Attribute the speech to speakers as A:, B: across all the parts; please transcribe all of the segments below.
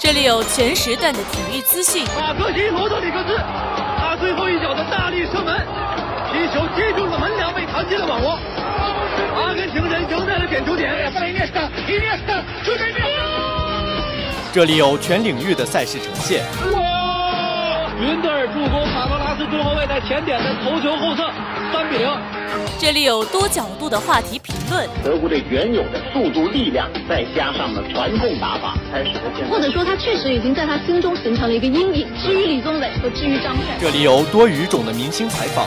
A: 这里有全时段的体育资讯。
B: 马克西罗德里克斯，他最后一脚的大力射门，皮球接住了门梁，被弹进了网窝。阿根廷人赢在了点球点。
C: 这里有全领域的赛事呈现。
B: 哇！云德尔助攻卡罗拉斯中后卫在前点的头球后侧，三比零。
A: 这里有多角度的话题评论。
D: 德国队原有的速度、力量，再加上了传控打法，才使得现在。
E: 或者说，他确实已经在他心中形成了一个阴影。至于李宗伟和至于张帅，
C: 这里有多语种的明星采访。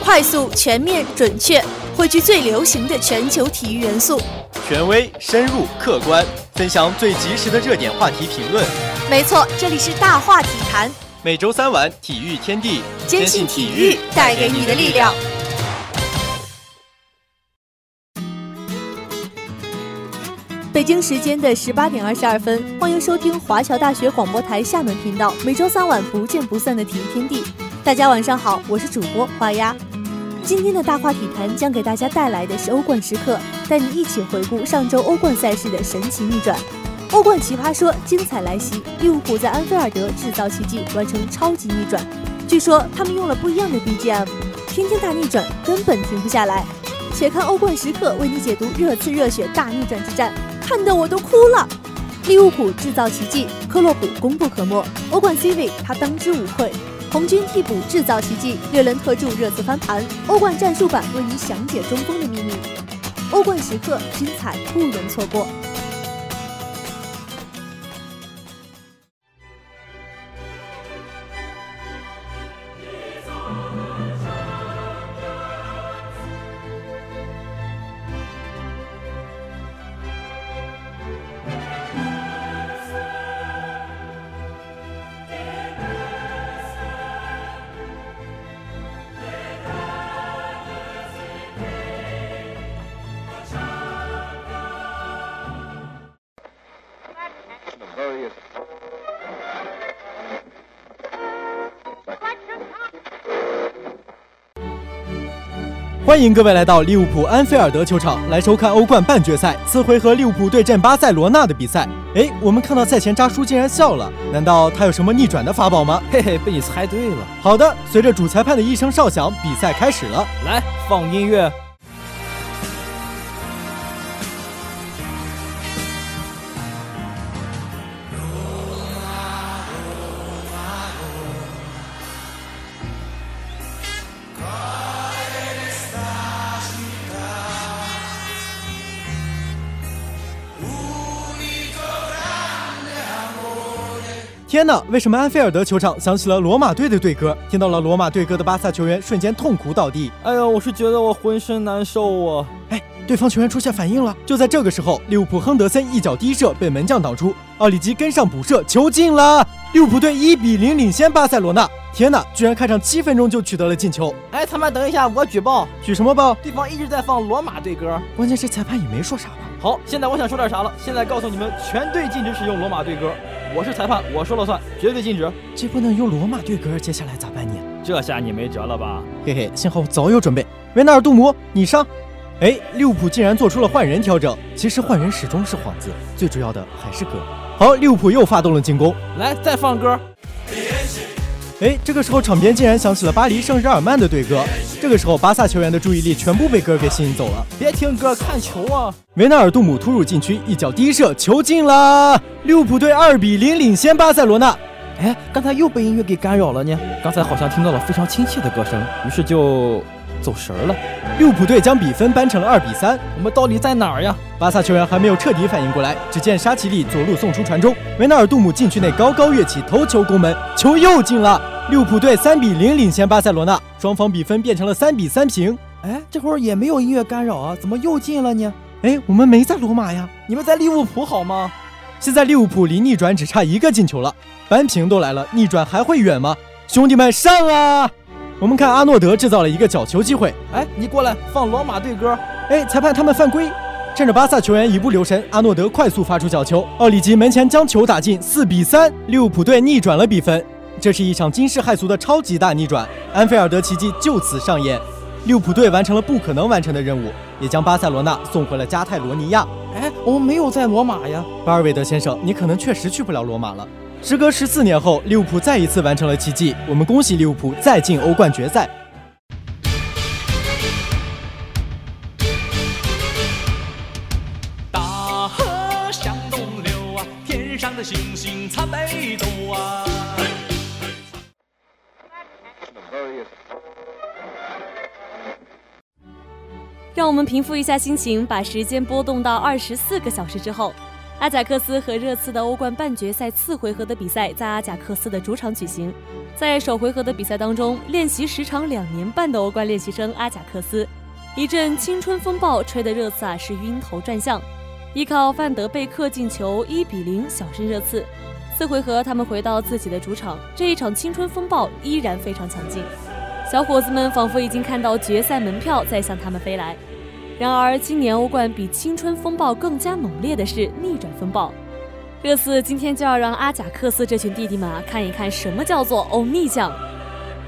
A: 快速、全面、准确，汇聚最流行的全球体育元素。
C: 权威、深入、客观，分享最及时的热点话题评论。
A: 没错，这里是大话体坛。
C: 每周三晚，体育天地，
A: 坚信体育带给你的力量。北京时间的十八点二十二分，欢迎收听华侨大学广播台厦门频道每周三晚不见不散的体育天地。大家晚上好，我是主播花鸭。今天的大话体坛将给大家带来的是欧冠时刻，带你一起回顾上周欧冠赛事的神奇逆转。欧冠奇葩说精彩来袭，利物浦在安菲尔德制造奇迹，完成超级逆转。据说他们用了不一样的 BGM，天天大逆转，根本停不下来。且看欧冠时刻为你解读热刺热血大逆转之战，看得我都哭了。利物浦制造奇迹，克洛普功不可没。欧冠 C 位他当之无愧。红军替补制造奇迹，略能特助热刺翻盘。欧冠战术版为你详解中锋的秘密。欧冠时刻，精彩不容错过。
C: 欢迎各位来到利物浦安菲尔德球场来收看欧冠半决赛，次回合利物浦对阵巴塞罗那的比赛。哎，我们看到赛前扎叔竟然笑了，难道他有什么逆转的法宝吗？
F: 嘿嘿，被你猜对了。
C: 好的，随着主裁判的一声哨响，比赛开始了。
F: 来，放音乐。
C: 天哪！为什么安菲尔德球场响起了罗马队的队歌？听到了罗马队歌的巴萨球员瞬间痛哭倒地。
F: 哎呀，我是觉得我浑身难受啊！
C: 哎，对方球员出现反应了。就在这个时候，利物浦亨德森一脚低射被门将挡出，奥里吉跟上补射，球进了！利物浦队一比零领先巴塞罗那。天哪，居然开场七分钟就取得了进球！
F: 哎，他们等一下，我举报，
C: 举什么报？
F: 对方一直在放罗马队歌，
C: 关键是裁判也没说啥吧？
F: 好，现在我想说点啥了。现在告诉你们，全队禁止使用罗马队歌。我是裁判，我说了算，绝对禁止。
C: 这不能用罗马队歌，接下来咋办呢？
F: 这下你没辙了吧？
C: 嘿嘿，幸好我早有准备。维纳尔杜姆，你上。哎，利物浦竟然做出了换人调整。其实换人始终是幌子，最主要的还是歌。好，利物浦又发动了进攻。
F: 来，再放歌。
C: 哎，这个时候场边竟然响起了巴黎圣日耳曼的队歌。这个时候，巴萨球员的注意力全部被歌给吸引走了。
F: 别听歌，看球啊！
C: 维纳尔杜姆突入禁区，一脚低射，球进了！利物浦队二比零领先巴塞罗那。
F: 哎，刚才又被音乐给干扰了呢。刚才好像听到了非常亲切的歌声，于是就走神了。
C: 利物浦队将比分扳成了二比三。
F: 我们到底在哪儿呀？
C: 巴萨球员还没有彻底反应过来，只见沙奇利左路送出传中，维纳尔杜姆禁区内高高跃起，头球攻门，球又进了。利物浦队三比零领先巴塞罗那，双方比分变成了三比三平。
F: 哎，这会儿也没有音乐干扰啊，怎么又进了呢？
C: 哎，我们没在罗马呀，
F: 你们在利物浦好吗？
C: 现在利物浦离逆转只差一个进球了，扳平都来了，逆转还会远吗？兄弟们上啊！我们看阿诺德制造了一个角球机会，
F: 哎，你过来放罗马队歌。
C: 哎，裁判他们犯规，趁着巴萨球员一不留神，阿诺德快速发出角球，奥里吉门前将球打进，四比三，利物浦队逆转了比分。这是一场惊世骇俗的超级大逆转，安菲尔德奇迹就此上演。利物浦队完成了不可能完成的任务，也将巴塞罗那送回了加泰罗尼亚。
F: 哎，我们没有在罗马呀，
C: 巴尔韦德先生，你可能确实去不了罗马了。时隔十四年后，利物浦再一次完成了奇迹，我们恭喜利物浦再进欧冠决赛。
G: 大河向东流啊，天上的星星参北斗啊。
H: 让我们平复一下心情，把时间拨动到二十四个小时之后，阿贾克斯和热刺的欧冠半决赛次回合的比赛在阿贾克斯的主场举行。在首回合的比赛当中，练习时长两年半的欧冠练习生阿贾克斯，一阵青春风暴吹得热刺啊是晕头转向，依靠范德贝克进球一比零小胜热刺。次回合他们回到自己的主场，这一场青春风暴依然非常强劲，小伙子们仿佛已经看到决赛门票在向他们飞来。然而，今年欧冠比青春风暴更加猛烈的是逆转风暴。热刺今天就要让阿贾克斯这群弟弟们啊看一看什么叫做欧逆将。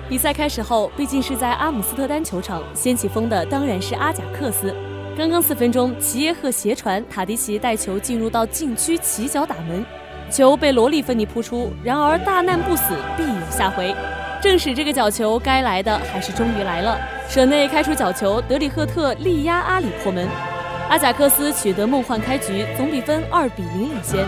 H: 比赛开始后，毕竟是在阿姆斯特丹球场，掀起风的当然是阿贾克斯。刚刚四分钟，齐耶赫斜传，塔迪奇带球进入到禁区起脚打门，球被罗利芬尼扑出。然而大难不死，必有下回。正是这个角球该来的还是终于来了。舍内开出角球，德里赫特力压阿里破门，阿贾克斯取得梦幻开局，总比分二比零领先。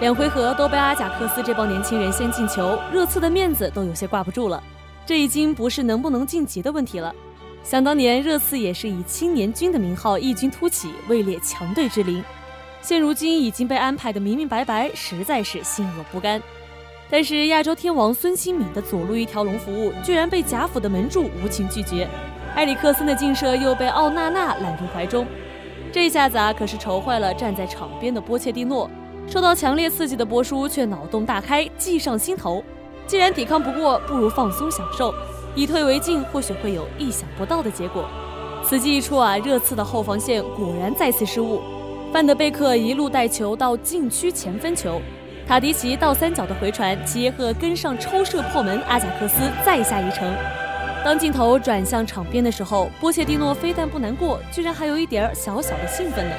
H: 两回合都被阿贾克斯这帮年轻人先进球，热刺的面子都有些挂不住了。这已经不是能不能晋级的问题了。想当年，热刺也是以青年军的名号异军突起，位列强队之林。现如今已经被安排的明明白白，实在是心有不甘。但是亚洲天王孙兴敏的左路一条龙服务，居然被贾府的门柱无情拒绝。埃里克森的劲射又被奥纳纳揽入怀中，这下子啊，可是愁坏了站在场边的波切蒂诺。受到强烈刺激的波叔却脑洞大开，计上心头。既然抵抗不过，不如放松享受，以退为进，或许会有意想不到的结果。此计一出啊，热刺的后防线果然再次失误。范德贝克一路带球到禁区前分球，塔迪奇倒三角的回传，齐耶赫跟上抽射破门，阿贾克斯再下一城。当镜头转向场边的时候，波切蒂诺非但不难过，居然还有一点小小的兴奋呢。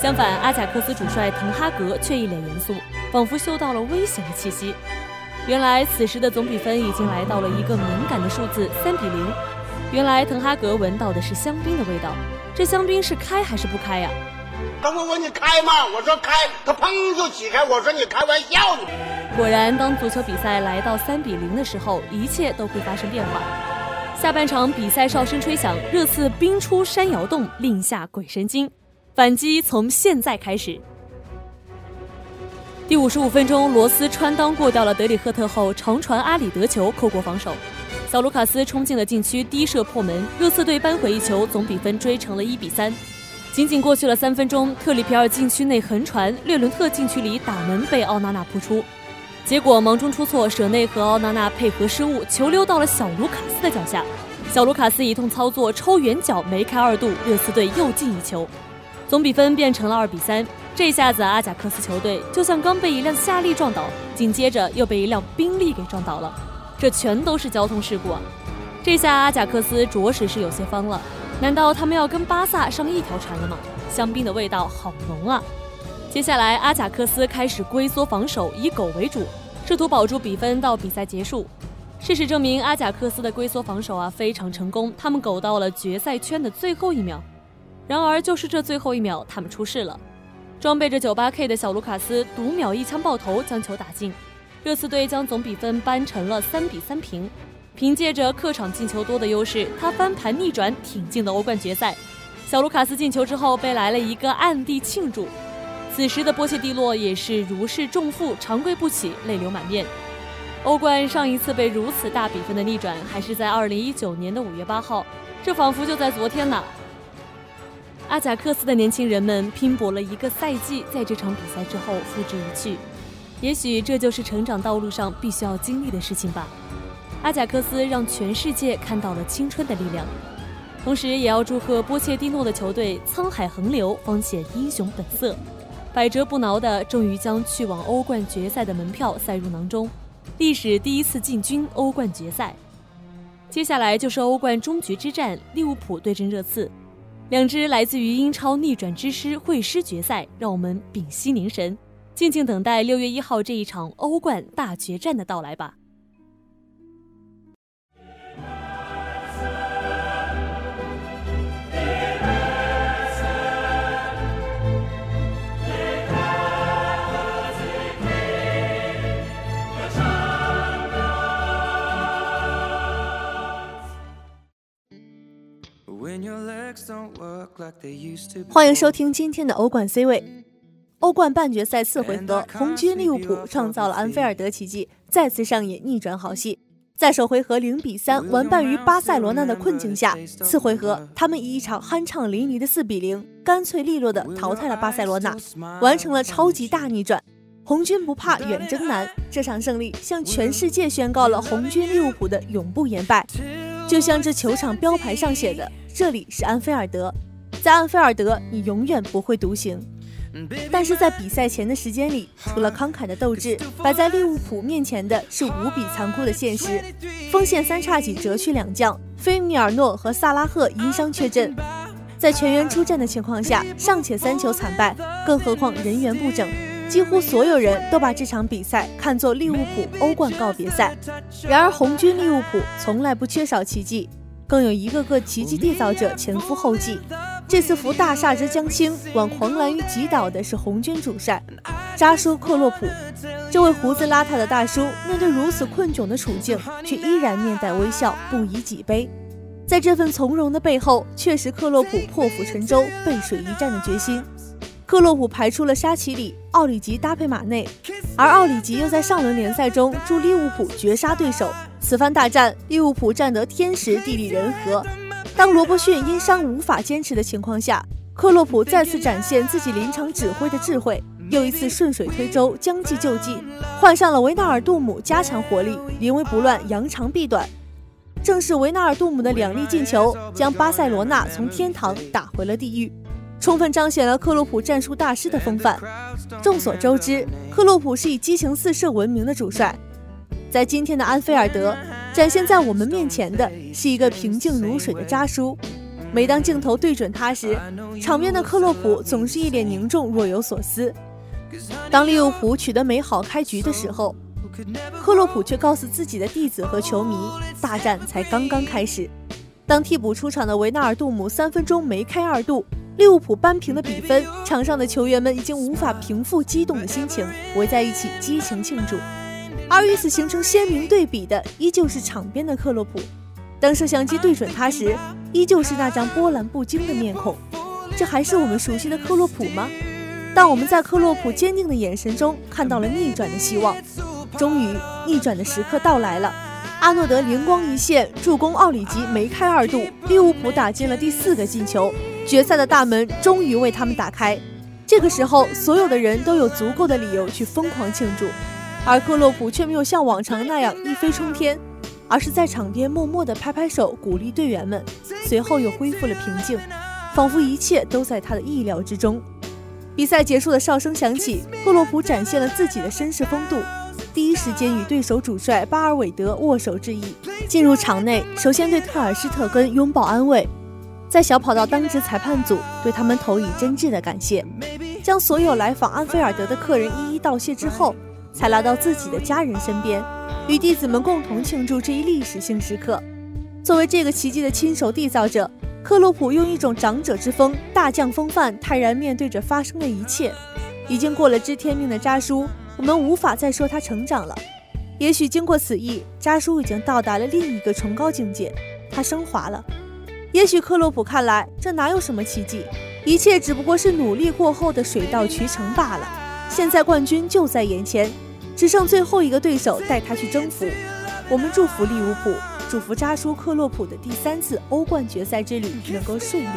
H: 相反，阿贾克斯主帅滕哈格却一脸严肃，仿佛嗅到了危险的气息。原来此时的总比分已经来到了一个敏感的数字三比零。原来滕哈格闻到的是香槟的味道，这香槟是开还是不开呀？
I: 刚问我你开吗？我说开，他砰就挤开。我说你开玩笑呢。
H: 果然，当足球比赛来到三比零的时候，一切都会发生变化。下半场比赛哨声吹响，热刺兵出山摇动，令下鬼神经，反击从现在开始。第五十五分钟，罗斯穿裆过掉了德里赫特后，长传阿里得球，扣过防守。小卢卡斯冲进了禁区，低射破门，热刺队扳回一球，总比分追成了一比三。仅仅过去了三分钟，特里皮尔禁区内横传，略伦特禁区里打门被奥纳纳扑出。结果忙中出错，舍内和奥纳纳配合失误，球溜到了小卢卡斯的脚下。小卢卡斯一通操作抽远角梅开二度，热刺队又进一球，总比分变成了二比三。这下子阿贾克斯球队就像刚被一辆夏利撞倒，紧接着又被一辆宾利给撞倒了，这全都是交通事故啊！这下阿贾克斯着实是有些慌了，难道他们要跟巴萨上一条船了吗？香槟的味道好浓啊！接下来，阿贾克斯开始龟缩防守，以狗为主，试图保住比分到比赛结束。事实证明，阿贾克斯的龟缩防守啊非常成功，他们苟到了决赛圈的最后一秒。然而，就是这最后一秒，他们出事了。装备着九八 K 的小卢卡斯读秒一枪爆头，将球打进。热刺队将总比分扳成了三比三平。凭借着客场进球多的优势，他翻盘逆转，挺进了欧冠决赛。小卢卡斯进球之后，被来了一个暗地庆祝。此时的波切蒂诺也是如释重负，长跪不起，泪流满面。欧冠上一次被如此大比分的逆转，还是在二零一九年的五月八号，这仿佛就在昨天呐。阿贾克斯的年轻人们拼搏了一个赛季，在这场比赛之后付之一炬。也许这就是成长道路上必须要经历的事情吧。阿贾克斯让全世界看到了青春的力量，同时也要祝贺波切蒂诺的球队沧海横流，方显英雄本色。百折不挠的，终于将去往欧冠决赛的门票塞入囊中。
A: 历史第一次进军欧冠决赛。接下来就是欧冠终局之战，利物浦对阵热刺，两支来自于英超逆转之师会师决赛，让我们屏息凝神，静静等待六月一号这一场欧冠大决战的到来吧。欢迎收听今天的欧冠 C 位。欧冠半决赛四回合，红军利物浦创造了安菲尔德奇迹，再次上演逆转好戏。在首回合零比三完败于巴塞罗那的困境下，次回合他们以一场酣畅淋漓的四比零，干脆利落地淘汰了巴塞罗那，完成了超级大逆转。红军不怕远征难，这场胜利向全世界宣告了红军利物浦的永不言败。就像这球场标牌上写的：“这里是安菲尔德，在安菲尔德，你永远不会独行。”但是在比赛前的时间里，除了慷慨的斗志，摆在利物浦面前的是无比残酷的现实：锋线三叉戟折去两将，菲米尔诺和萨拉赫因伤缺阵，在全员出战的情况下，尚且三球惨败，更何况人员不整。几乎所有人都把这场比赛看作利物浦欧冠告别赛。然而，红军利物浦从来不缺少奇迹，更有一个个奇迹缔造者前赴后继。这次扶大厦之将倾，挽狂澜于极岛的是红军主帅扎叔克洛普。这位胡子邋遢的大叔，面对如此困窘的处境，却依然面带微笑，不以己悲。在这份从容的背后，确实克洛普破釜沉舟、背水一战的决心。克洛普排出了沙奇里、奥里吉搭配马内，而奥里吉又在上轮联赛中助利物浦绝杀对手。此番大战，利物浦占得天时地利人和。当罗伯逊因伤无法坚持的情况下，克洛普再次展现自己临场指挥的智慧，又一次顺水推舟，将计就计，换上了维纳尔杜姆加强火力，临危不乱，扬长避短。正是维纳尔杜姆的两粒进球，将巴塞罗那从天堂打回了地狱。充分彰显了克洛普战术大师的风范。众所周知，克洛普是以激情四射闻名的主帅。在今天的安菲尔德，展现在我们面前的是一个平静如水的扎叔。每当镜头对准他时，场边的克洛普总是一脸凝重，若有所思。当利物浦取得美好开局的时候，克洛普却告诉自己的弟子和球迷，大战才刚刚开始。当替补出场的维纳尔杜姆三分钟梅开二度。利物浦扳平了比分，场上的球员们已经无法平复激动的心情，围在一起激情庆祝。而与此形成鲜明对比的，依旧是场边的克洛普。当摄像机对准他时，依旧是那张波澜不惊的面孔。这还是我们熟悉的克洛普吗？但我们在克洛普坚定的眼神中看到了逆转的希望。终于，逆转的时刻到来了。阿诺德灵光一现，助攻奥里吉梅开二度，利物浦打进了第四个进球。决赛的大门终于为他们打开，这个时候，所有的人都有足够的理由去疯狂庆祝，而克洛普却没有像往常那样一飞冲天，而是在场边默默地拍拍手鼓励队员们，随后又恢复了平静，仿佛一切都在他的意料之中。比赛结束的哨声响起，克洛普展现了自己的绅士风度，第一时间与对手主帅巴尔韦德握手致意，进入场内，首先对特尔施特根拥抱安慰。在小跑道当值裁判组对他们投以真挚的感谢，将所有来访安菲尔德的客人一一道谢之后，才来到自己的家人身边，与弟子们共同庆祝这一历史性时刻。作为这个奇迹的亲手缔造者，克洛普用一种长者之风、大将风范，泰然面对着发生的一切。已经过了知天命的扎叔，我们无法再说他成长了。也许经过此役，扎叔已经到达了另一个崇高境界，他升华了。也许克洛普看来，这哪有什么奇迹，一切只不过是努力过后的水到渠成罢了。现在冠军就在眼前，只剩最后一个对手带他去征服。我们祝福利物浦，祝福扎叔克洛普的第三次欧冠决赛之旅能够顺利。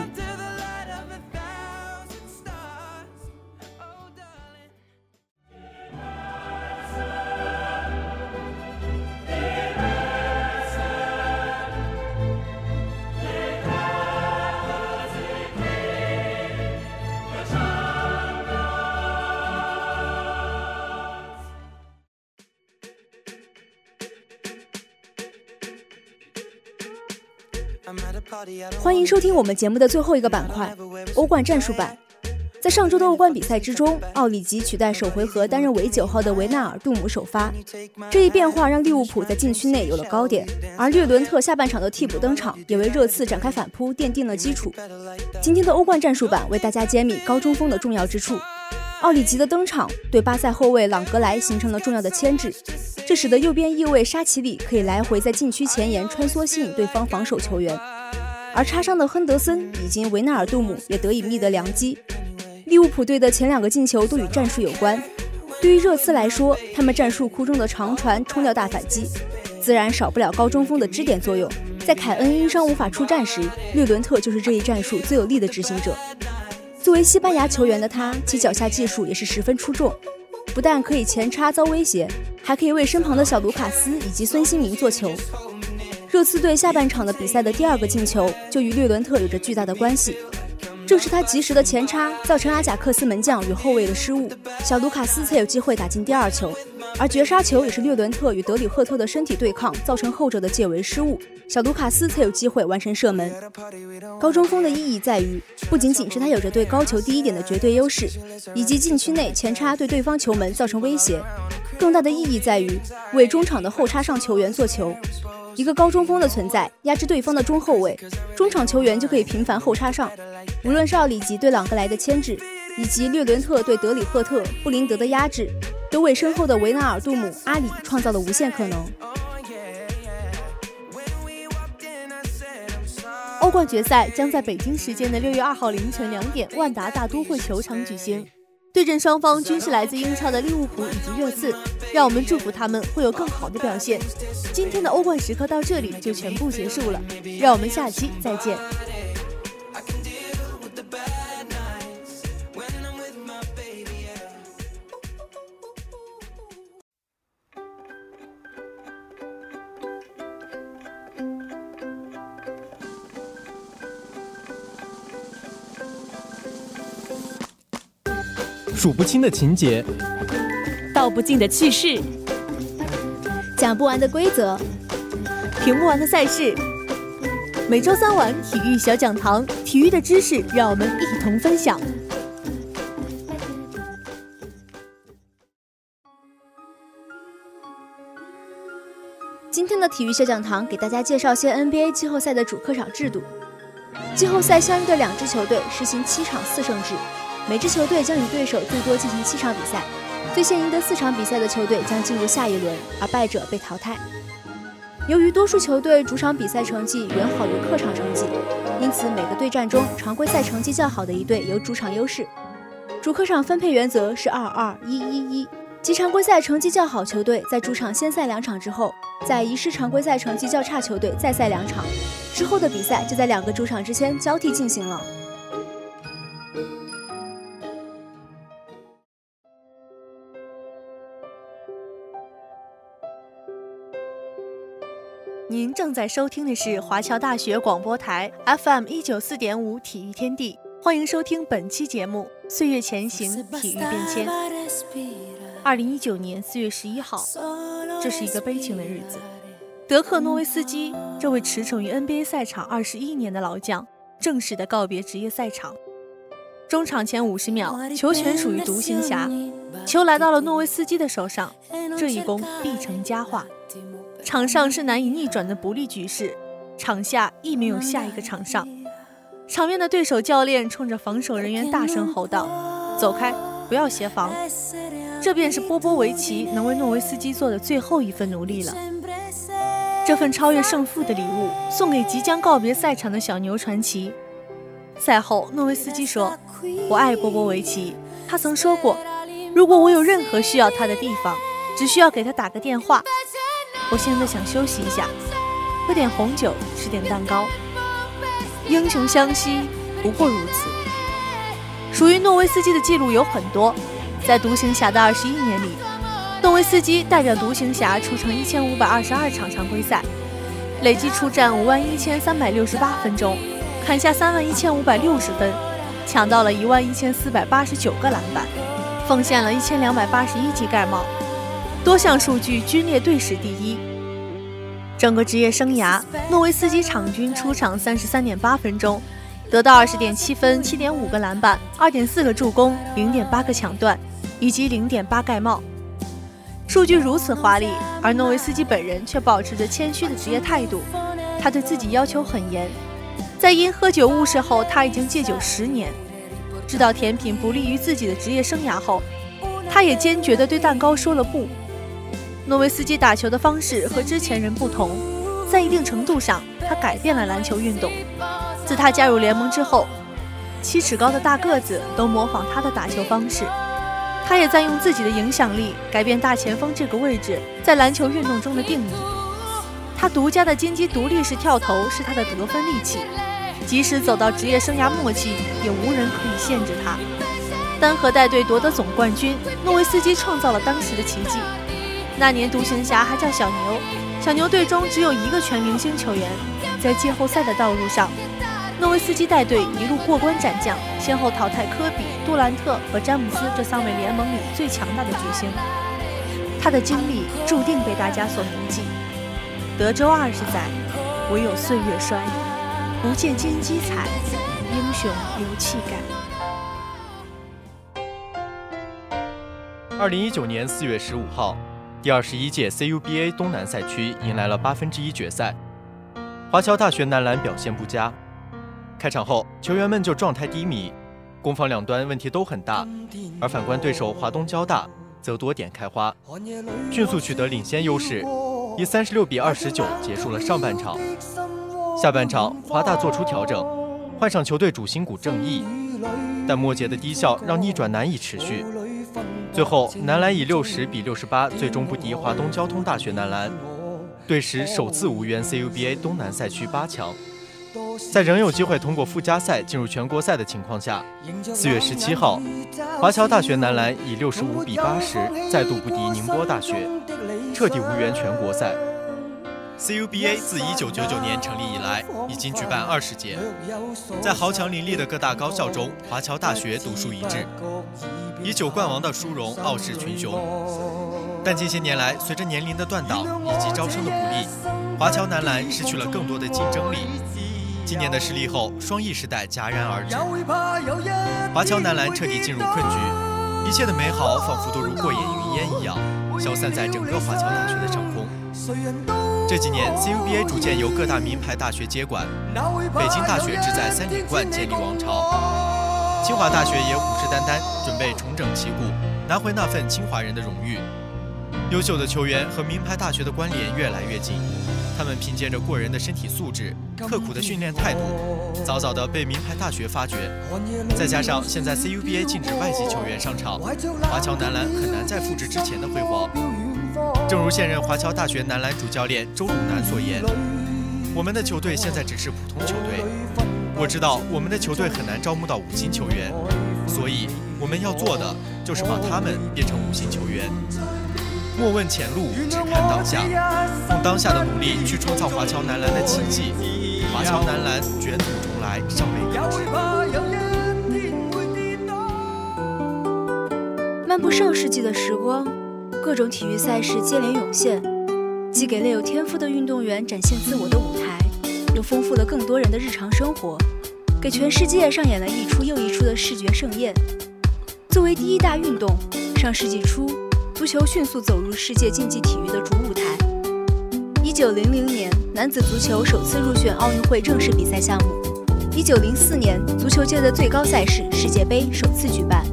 J: 欢迎收听我们节目的最后一个板块——欧冠战术版。在上周的欧冠比赛之中，奥里吉取代首回合担任伪九号的维纳尔杜姆首发，这一变化让利物浦在禁区内有了高点，而略伦特下半场的替补登场也为热刺展开反扑奠定了基础。今天的欧冠战术版为大家揭秘高中锋的重要之处。奥里吉的登场对巴塞后卫朗格莱形成了重要的牵制，这使得右边翼卫沙奇里可以来回在禁区前沿穿梭吸引对方防守球员，而插上的亨德森以及维纳尔杜姆也得以觅得良机。利物浦队的前两个进球都与战术有关。对于热刺来说，他们战术库中的长传冲掉大反击，自然少不了高中锋的支点作用。在凯恩因伤无法出战时，略伦特就是这一战术最有力的执行者。作为西班牙球员的他，其脚下技术也是十分出众，不但可以前插遭威胁，还可以为身旁的小卢卡斯以及孙兴民做球。热刺队下半场的比赛的第二个进球就与略伦特有着巨大的关系。正是他及时的前插，造成阿贾克斯门将与后卫的失误，小卢卡斯才有机会打进第二球。而绝杀球也是略伦特与德里赫特的身体对抗，造成后者的解围失误，小卢卡斯才有机会完成射门。高中锋的意义在于，不仅仅是他有着对高球第一点的绝对优势，以及禁区内前插对对方球门造成威胁，更大的意义在于为中场的后插上球员做球。一个高中锋的存在，压制对方的中后卫，中场球员就可以频繁后插上。无论是奥里吉对朗格莱的牵制，以及略伦特对德里赫特、布林德的压制，都为身后的维纳尔杜姆、阿里创造了无限可能。
A: 欧冠决赛将在北京时间的六月二号凌晨两点，万达大都会球场举行。对阵双方均是来自英超的利物浦以及热刺，让我们祝福他们会有更好的表现。今天的欧冠时刻到这里就全部结束了，让我们下期再见。
C: 数不清的情节，
A: 道不尽的趣事，
J: 讲不完的规则，
A: 评不完的赛事。每周三晚体育小讲堂，体育的知识让我们一同分享。
J: 今天的体育小讲堂给大家介绍些 NBA 季后赛的主客场制度。季后赛相应的两支球队实行七场四胜制。每支球队将与对手最多进行七场比赛，最先赢得四场比赛的球队将进入下一轮，而败者被淘汰。由于多数球队主场比赛成绩远好于客场成绩，因此每个对战中常规赛成绩较好的一队有主场优势。主客场分配原则是二二一一一，即常规赛成绩较好球队在主场先赛两场之后，再遗失常规赛成绩较差球队再赛两场，之后的比赛就在两个主场之间交替进行了。
A: 您正在收听的是华侨大学广播台 FM 一九四点五体育天地，欢迎收听本期节目《岁月前行，体育变迁》。二零一九年四月十一号，这是一个悲情的日子。德克诺维斯基这位驰骋于 NBA 赛场二十一年的老将，正式的告别职业赛场。中场前五十秒，球权属于独行侠，球来到了诺维斯基的手上，这一攻必成佳话。场上是难以逆转的不利局势，场下亦没有下一个场上。场面的对手教练冲着防守人员大声吼道：“走开，不要协防。”这便是波波维奇能为诺维斯基做的最后一份努力了。这份超越胜负的礼物送给即将告别赛场的小牛传奇。赛后，诺维斯基说：“我爱波波维奇，他曾说过，如果我有任何需要他的地方，只需要给他打个电话。”我现在想休息一下，喝点红酒，吃点蛋糕。英雄相惜，不过如此。属于诺维斯基的记录有很多，在独行侠的二十一年里，诺维斯基代表独行侠出场一千五百二十二场常规赛，累计出战五万一千三百六十八分钟，砍下三万一千五百六十分，抢到了一万一千四百八十九个篮板，奉献了一千两百八十一记盖帽。多项数据均列队史第一。整个职业生涯，诺维斯基场均出场三十三点八分钟，得到二十点七分、七点五个篮板、二点四个助攻、零点八个抢断以及零点八盖帽。数据如此华丽，而诺维斯基本人却保持着谦虚的职业态度。他对自己要求很严，在因喝酒误事后，他已经戒酒十年。知道甜品不利于自己的职业生涯后，他也坚决地对蛋糕说了不。诺维斯基打球的方式和之前人不同，在一定程度上，他改变了篮球运动。自他加入联盟之后，七尺高的大个子都模仿他的打球方式。他也在用自己的影响力改变大前锋这个位置在篮球运动中的定义。他独家的金鸡独立式跳投是他的得分利器。即使走到职业生涯末期，也无人可以限制他。单核带队夺得总冠军，诺维斯基创造了当时的奇迹。那年独行侠还叫小牛，小牛队中只有一个全明星球员。在季后赛的道路上，诺维斯基带队一路过关斩将，先后淘汰科比、杜兰特和詹姆斯这三位联盟里最强大的巨星。他的经历注定被大家所铭记。德州二十载，唯有岁月衰。不见金鸡彩，英雄留气
C: 概。二零一九年四月十五号，第二十一届 CUBA 东南赛区迎来了八分之一决赛。华侨大学男篮表现不佳，开场后球员们就状态低迷，攻防两端问题都很大。而反观对手华东交大，则多点开花，迅速取得领先优势，以三十六比二十九结束了上半场。下半场，华大做出调整，换上球队主心骨郑毅，但末节的低效让逆转难以持续。最后，男篮以六十比六十八最终不敌华东交通大学男篮，队史首次无缘 CUBA 东南赛区八强。在仍有机会通过附加赛进入全国赛的情况下，四月十七号，华侨大学男篮以六十五比八十再度不敌宁波大学，彻底无缘全国赛。CUBA 自1999年成立以来，已经举办二十届，在豪强林立的各大高校中，华侨大学独树一帜，以九冠王的殊荣傲视群雄。但近些年来，随着年龄的断档以及招生的不利，华侨男篮失去了更多的竞争力。今年的失利后，双翼时代戛然而止，华侨男篮彻底进入困局，一切的美好仿佛都如过眼云烟一样，消散在整个华侨大学的上空。这几年，CUBA 逐渐由各大名牌大学接管，北京大学志在三连冠建立王朝，清华大学也虎视眈眈，准备重整旗鼓，拿回那份清华人的荣誉。优秀的球员和名牌大学的关联越来越近，他们凭借着过人的身体素质、刻苦的训练态度，早早的被名牌大学发掘。再加上现在 CUBA 禁止外籍球员上场，华侨男篮很难再复制之前的辉煌。正如现任华侨大学男篮主教练周汝南所言：“我们的球队现在只是普通球队。我知道我们的球队很难招募到五星球员，所以我们要做的就是把他们变成五星球员。莫问前路，只看当下，用当下的努力去创造华侨男篮的奇迹。华侨男篮卷土重来，尚未可知。”
J: 漫步上世纪的时光。各种体育赛事接连涌现，既给了有天赋的运动员展现自我的舞台，又丰富了更多人的日常生活，给全世界上演了一出又一出的视觉盛宴。作为第一大运动，上世纪初，足球迅速走入世界竞技体育的主舞台。一九零零年，男子足球首次入选奥运会正式比赛项目。一九零四年，足球界的最高赛事世界杯首次举办。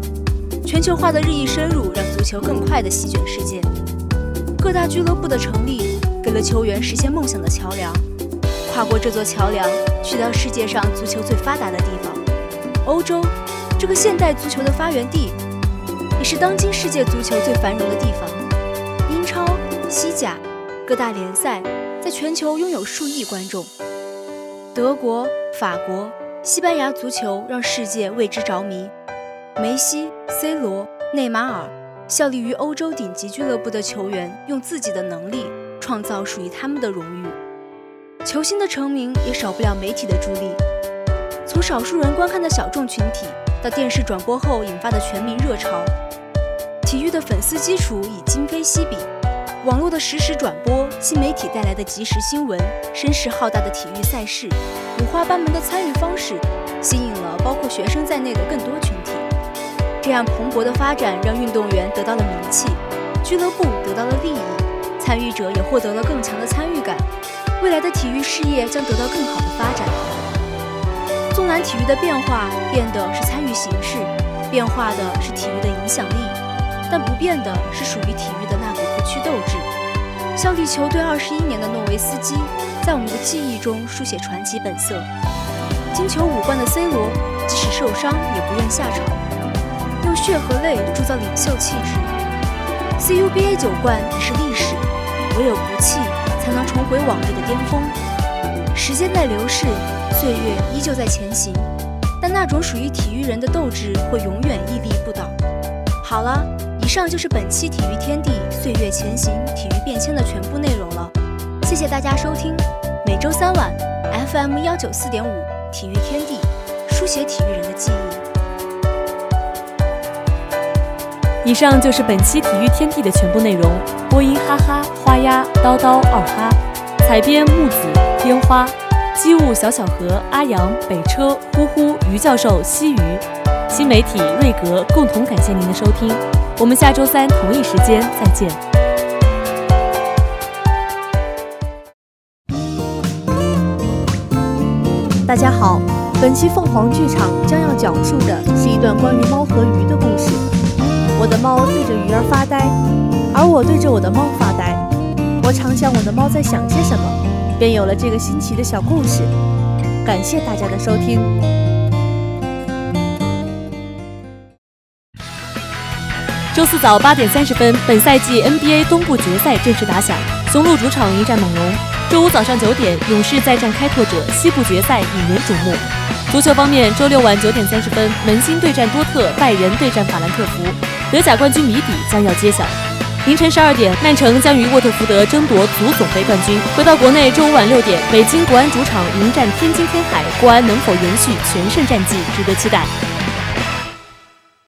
J: 全球化的日益深入，让足球更快地席卷世界。各大俱乐部的成立，给了球员实现梦想的桥梁。跨过这座桥梁，去到世界上足球最发达的地方——欧洲，这个现代足球的发源地，也是当今世界足球最繁荣的地方。英超、西甲各大联赛，在全球拥有数亿观众。德国、法国、西班牙足球让世界为之着迷。梅西、C 罗、内马尔，效力于欧洲顶级俱乐部的球员，用自己的能力创造属于他们的荣誉。球星的成名也少不了媒体的助力。从少数人观看的小众群体，到电视转播后引发的全民热潮，体育的粉丝基础已今非昔比。网络的实时转播，新媒体带来的即时新闻，声势浩大的体育赛事，五花八门的参与方式，吸引了包括学生在内的更多群体。这样蓬勃的发展，让运动员得到了名气，俱乐部得到了利益，参与者也获得了更强的参与感。未来的体育事业将得到更好的发展。纵览体育的变化，变的是参与形式，变化的是体育的影响力，但不变的是属于体育的那股不屈斗志。效力球队二十一年的诺维斯基，在我们的记忆中书写传奇本色。金球五冠的 C 罗，即使受伤也不愿下场。血和泪铸造领袖气质，CUBA 九冠已是历史，唯有不弃，才能重回往日的巅峰。时间在流逝，岁月依旧在前行，但那种属于体育人的斗志会永远屹立不倒。好了，以上就是本期体育天地岁月前行，体育变迁的全部内容了。谢谢大家收听，每周三晚 FM 幺九四点五体育天地，书写体育人的记忆。
H: 以上就是本期体育天地的全部内容。播音：哈哈、花鸭、叨叨、二哈；采编：木子、烟花；机务：小小河、阿阳、北车、呼呼、于教授、西鱼；新媒体：瑞格。共同感谢您的收听，我们下周三同一时间再见。大家好，本期凤凰剧场将要讲述的是一段关于猫和鱼的故事。我的猫对着鱼儿发呆，而我对着我的猫发呆。我常想我的猫在想些什么，便有了这个新奇的小故事。感谢大家的收听。周四早八点三十分，本赛季 NBA 东部决赛正式打响，雄鹿主场迎战猛龙。周五早上九点，勇士再战开拓者，西部决赛引人瞩目。足球方面，周六晚九点三十分，门兴对战多特，拜仁对战法兰克福。德甲冠军谜底将要揭晓。凌晨十二点，曼城将与沃特福德争夺足总杯冠军。回到国内，周五晚六点，北京国安主场迎战天津天海，国安能否延续全胜战绩，值得期待。